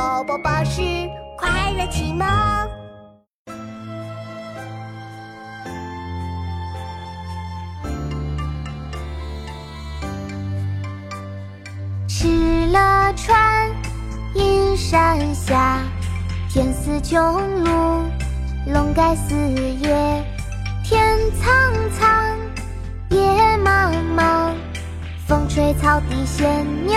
宝宝巴士快乐启蒙。敕勒川，阴山下，天似穹庐，笼盖四野。天苍苍，野茫茫，风吹草低见牛